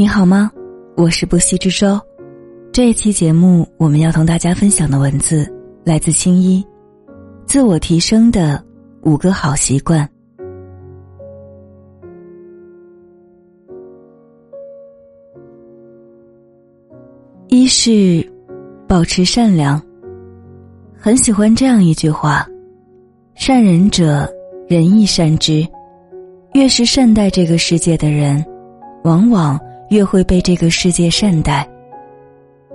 你好吗？我是不息之舟。这一期节目，我们要同大家分享的文字来自青衣，自我提升的五个好习惯。一是保持善良。很喜欢这样一句话：“善人者，人亦善之。”越是善待这个世界的人，往往。越会被这个世界善待。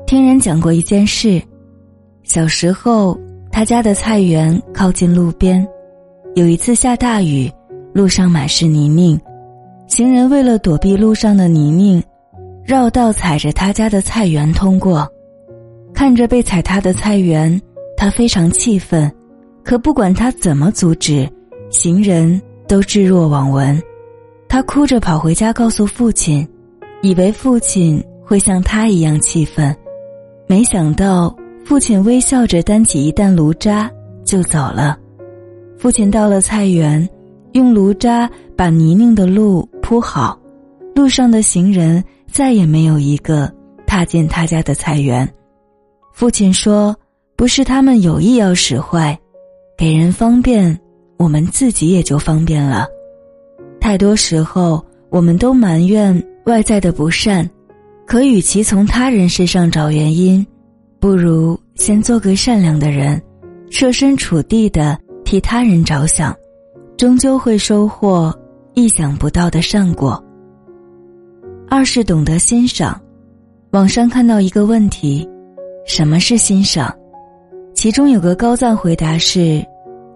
听人讲过一件事：小时候，他家的菜园靠近路边，有一次下大雨，路上满是泥泞，行人为了躲避路上的泥泞，绕道踩着他家的菜园通过。看着被踩塌的菜园，他非常气愤，可不管他怎么阻止，行人都置若罔闻。他哭着跑回家告诉父亲。以为父亲会像他一样气愤，没想到父亲微笑着担起一担炉渣就走了。父亲到了菜园，用炉渣把泥泞的路铺好，路上的行人再也没有一个踏进他家的菜园。父亲说：“不是他们有意要使坏，给人方便，我们自己也就方便了。太多时候，我们都埋怨。”外在的不善，可与其从他人身上找原因，不如先做个善良的人，设身处地的替他人着想，终究会收获意想不到的善果。二是懂得欣赏。网上看到一个问题：什么是欣赏？其中有个高赞回答是：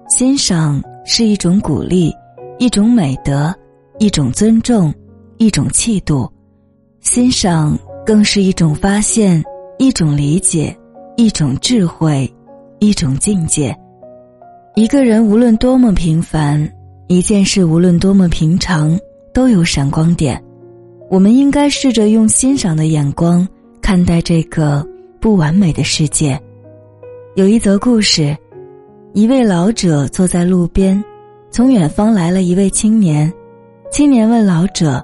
欣赏是一种鼓励，一种美德，一种尊重。一种气度，欣赏更是一种发现，一种理解，一种智慧，一种境界。一个人无论多么平凡，一件事无论多么平常，都有闪光点。我们应该试着用欣赏的眼光看待这个不完美的世界。有一则故事，一位老者坐在路边，从远方来了一位青年，青年问老者。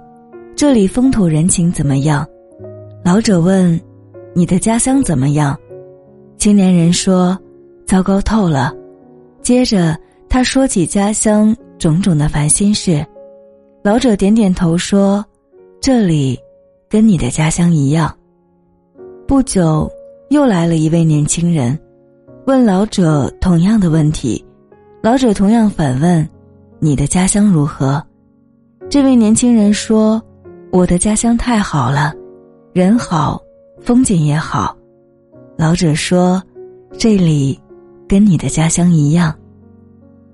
这里风土人情怎么样？老者问：“你的家乡怎么样？”青年人说：“糟糕透了。”接着他说起家乡种种的烦心事。老者点点头说：“这里跟你的家乡一样。”不久，又来了一位年轻人，问老者同样的问题。老者同样反问：“你的家乡如何？”这位年轻人说。我的家乡太好了，人好，风景也好。老者说：“这里跟你的家乡一样。”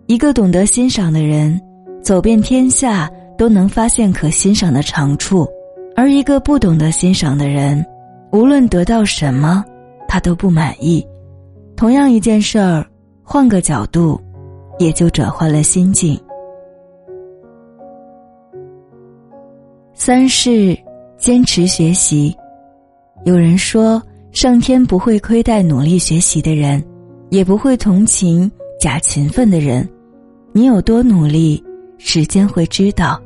一个懂得欣赏的人，走遍天下都能发现可欣赏的长处；而一个不懂得欣赏的人，无论得到什么，他都不满意。同样一件事儿，换个角度，也就转换了心境。三是坚持学习。有人说，上天不会亏待努力学习的人，也不会同情假勤奋的人。你有多努力，时间会知道。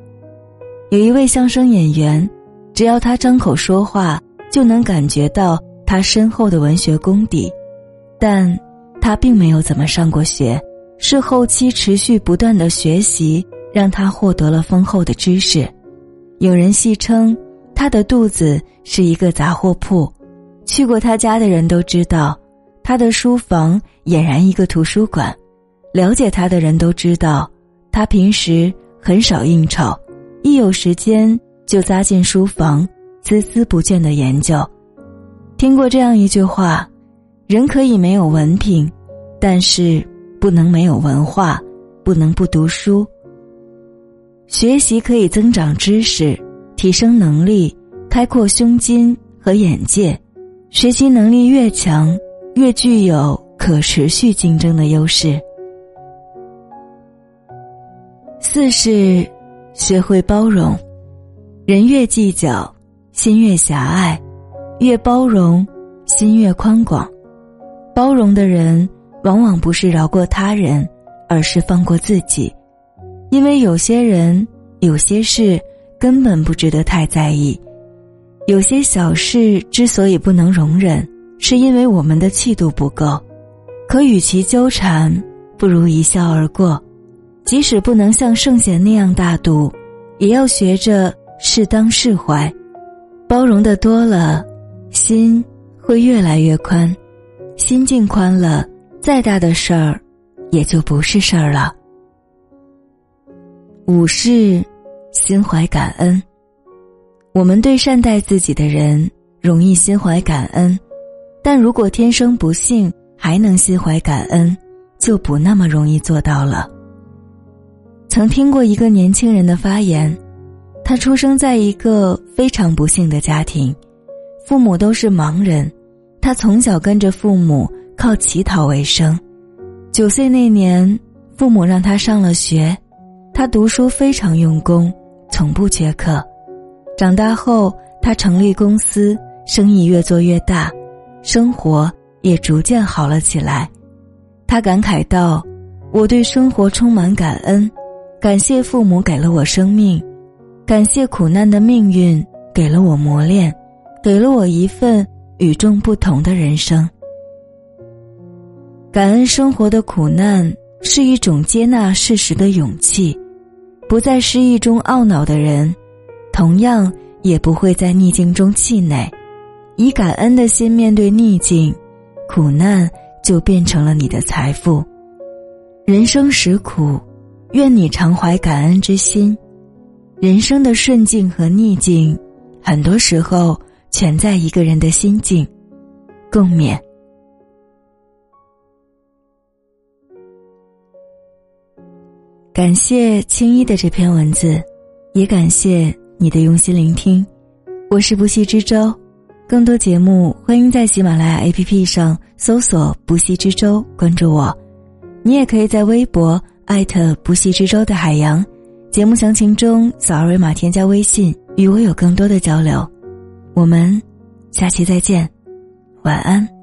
有一位相声演员，只要他张口说话，就能感觉到他深厚的文学功底，但他并没有怎么上过学，是后期持续不断的学习，让他获得了丰厚的知识。有人戏称，他的肚子是一个杂货铺。去过他家的人都知道，他的书房俨然一个图书馆。了解他的人都知道，他平时很少应酬，一有时间就扎进书房，孜孜不倦的研究。听过这样一句话：人可以没有文凭，但是不能没有文化，不能不读书。学习可以增长知识，提升能力，开阔胸襟和眼界。学习能力越强，越具有可持续竞争的优势。四是学会包容，人越计较，心越狭隘；越包容，心越宽广。包容的人，往往不是饶过他人，而是放过自己。因为有些人、有些事根本不值得太在意，有些小事之所以不能容忍，是因为我们的气度不够。可与其纠缠，不如一笑而过。即使不能像圣贤那样大度，也要学着适当释怀。包容的多了，心会越来越宽。心境宽了，再大的事儿，也就不是事儿了。五是心怀感恩。我们对善待自己的人容易心怀感恩，但如果天生不幸还能心怀感恩，就不那么容易做到了。曾听过一个年轻人的发言，他出生在一个非常不幸的家庭，父母都是盲人，他从小跟着父母靠乞讨为生。九岁那年，父母让他上了学，他读书非常用功，从不缺课。长大后，他成立公司，生意越做越大，生活也逐渐好了起来。他感慨道：“我对生活充满感恩，感谢父母给了我生命，感谢苦难的命运给了我磨练，给了我一份与众不同的人生。感恩生活的苦难是一种接纳事实的勇气，不在失意中懊恼的人。”同样也不会在逆境中气馁，以感恩的心面对逆境，苦难就变成了你的财富。人生实苦，愿你常怀感恩之心。人生的顺境和逆境，很多时候全在一个人的心境。共勉。感谢青衣的这篇文字，也感谢。你的用心聆听，我是不息之舟。更多节目，欢迎在喜马拉雅 APP 上搜索“不息之舟”，关注我。你也可以在微博艾特“不息之舟”的海洋，节目详情中扫二维码添加微信，与我有更多的交流。我们下期再见，晚安。